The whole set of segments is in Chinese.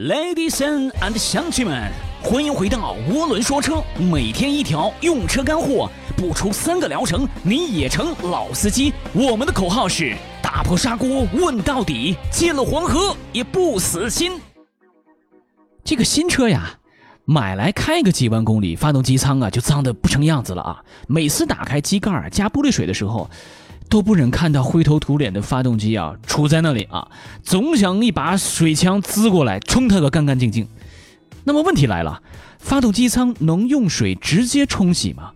Ladies and 乡亲们，欢迎回到涡轮说车，每天一条用车干货，不出三个疗程你也成老司机。我们的口号是打破砂锅问到底，进了黄河也不死心。这个新车呀，买来开个几万公里，发动机舱啊就脏的不成样子了啊！每次打开机盖加玻璃水的时候。都不忍看到灰头土脸的发动机啊，杵在那里啊，总想一把水枪滋过来冲它个干干净净。那么问题来了，发动机舱能用水直接冲洗吗？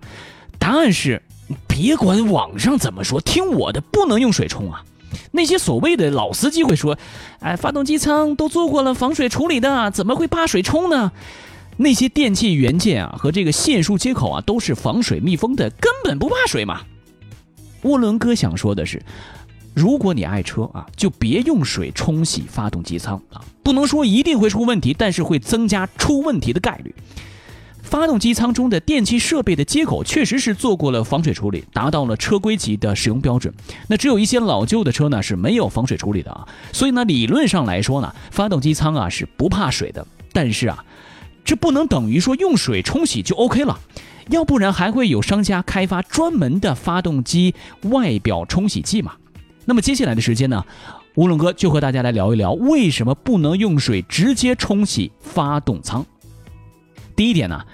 答案是，别管网上怎么说，听我的，不能用水冲啊。那些所谓的老司机会说，哎，发动机舱都做过了防水处理的，怎么会怕水冲呢？那些电器元件啊和这个线束接口啊都是防水密封的，根本不怕水嘛。涡轮哥想说的是，如果你爱车啊，就别用水冲洗发动机舱啊，不能说一定会出问题，但是会增加出问题的概率。发动机舱中的电气设备的接口确实是做过了防水处理，达到了车规级的使用标准。那只有一些老旧的车呢是没有防水处理的啊，所以呢，理论上来说呢，发动机舱啊是不怕水的。但是啊，这不能等于说用水冲洗就 OK 了。要不然还会有商家开发专门的发动机外表冲洗剂嘛？那么接下来的时间呢，乌龙哥就和大家来聊一聊为什么不能用水直接冲洗发动舱。第一点呢。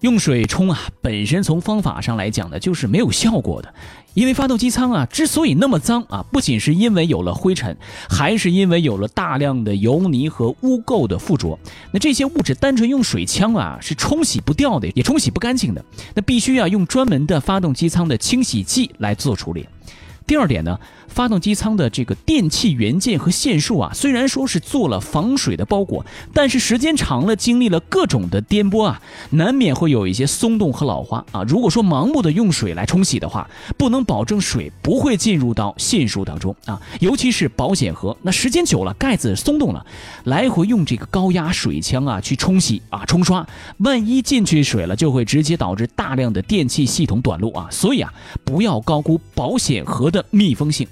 用水冲啊，本身从方法上来讲呢，就是没有效果的。因为发动机舱啊，之所以那么脏啊，不仅是因为有了灰尘，还是因为有了大量的油泥和污垢的附着。那这些物质单纯用水枪啊是冲洗不掉的，也冲洗不干净的。那必须要用专门的发动机舱的清洗剂来做处理。第二点呢，发动机舱的这个电气元件和线束啊，虽然说是做了防水的包裹，但是时间长了，经历了各种的颠簸啊，难免会有一些松动和老化啊。如果说盲目的用水来冲洗的话，不能保证水不会进入到线束当中啊，尤其是保险盒，那时间久了盖子松动了，来回用这个高压水枪啊去冲洗啊冲刷，万一进去水了，就会直接导致大量的电气系统短路啊。所以啊，不要高估保险盒的。密封性。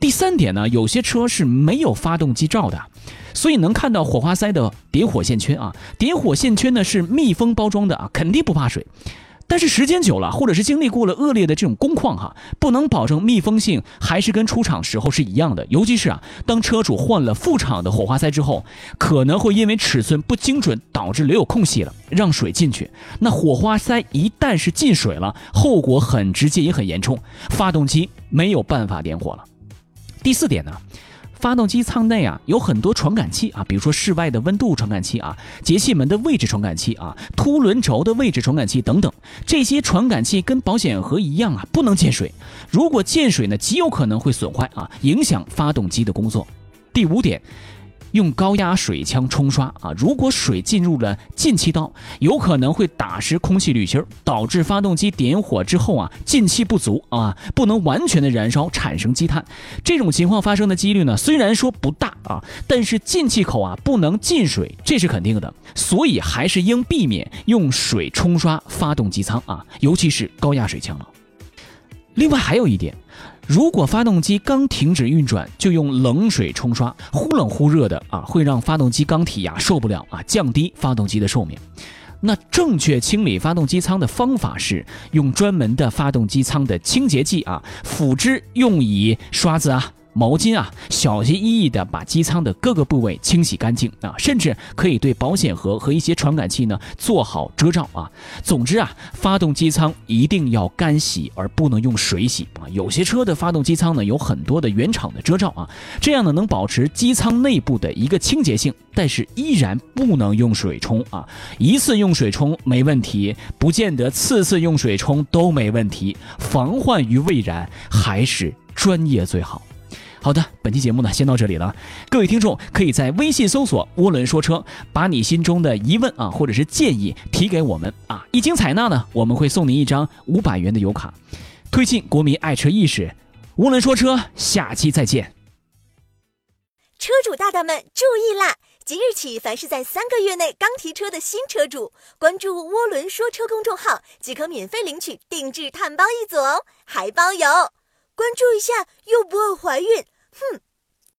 第三点呢，有些车是没有发动机罩的，所以能看到火花塞的点火线圈啊。点火线圈呢是密封包装的啊，肯定不怕水。但是时间久了，或者是经历过了恶劣的这种工况哈，不能保证密封性还是跟出厂时候是一样的。尤其是啊，当车主换了副厂的火花塞之后，可能会因为尺寸不精准导致留有空隙了，让水进去。那火花塞一旦是进水了，后果很直接也很严重，发动机没有办法点火了。第四点呢？发动机舱内啊有很多传感器啊，比如说室外的温度传感器啊，节气门的位置传感器啊，凸轮轴的位置传感器等等。这些传感器跟保险盒一样啊，不能见水。如果见水呢，极有可能会损坏啊，影响发动机的工作。第五点。用高压水枪冲刷啊，如果水进入了进气道，有可能会打湿空气滤芯，导致发动机点火之后啊，进气不足啊，不能完全的燃烧，产生积碳。这种情况发生的几率呢，虽然说不大啊，但是进气口啊不能进水，这是肯定的。所以还是应避免用水冲刷发动机舱啊，尤其是高压水枪了。另外还有一点。如果发动机刚停止运转，就用冷水冲刷，忽冷忽热的啊，会让发动机缸体呀受不了啊，降低发动机的寿命。那正确清理发动机舱的方法是用专门的发动机舱的清洁剂啊，辅之用以刷子啊。毛巾啊，小心翼翼地把机舱的各个部位清洗干净啊，甚至可以对保险盒和一些传感器呢做好遮罩啊。总之啊，发动机舱一定要干洗，而不能用水洗啊。有些车的发动机舱呢有很多的原厂的遮罩啊，这样呢能保持机舱内部的一个清洁性，但是依然不能用水冲啊。一次用水冲没问题，不见得次次用水冲都没问题。防患于未然，还是专业最好。好的，本期节目呢，先到这里了。各位听众可以在微信搜索“涡轮说车”，把你心中的疑问啊，或者是建议提给我们啊，一经采纳呢，我们会送您一张五百元的油卡，推进国民爱车意识。涡轮说车，下期再见。车主大大们注意啦！即日起，凡是在三个月内刚提车的新车主，关注“涡轮说车”公众号即可免费领取定制碳包一组哦，还包邮。关注一下又不会怀孕，Humph!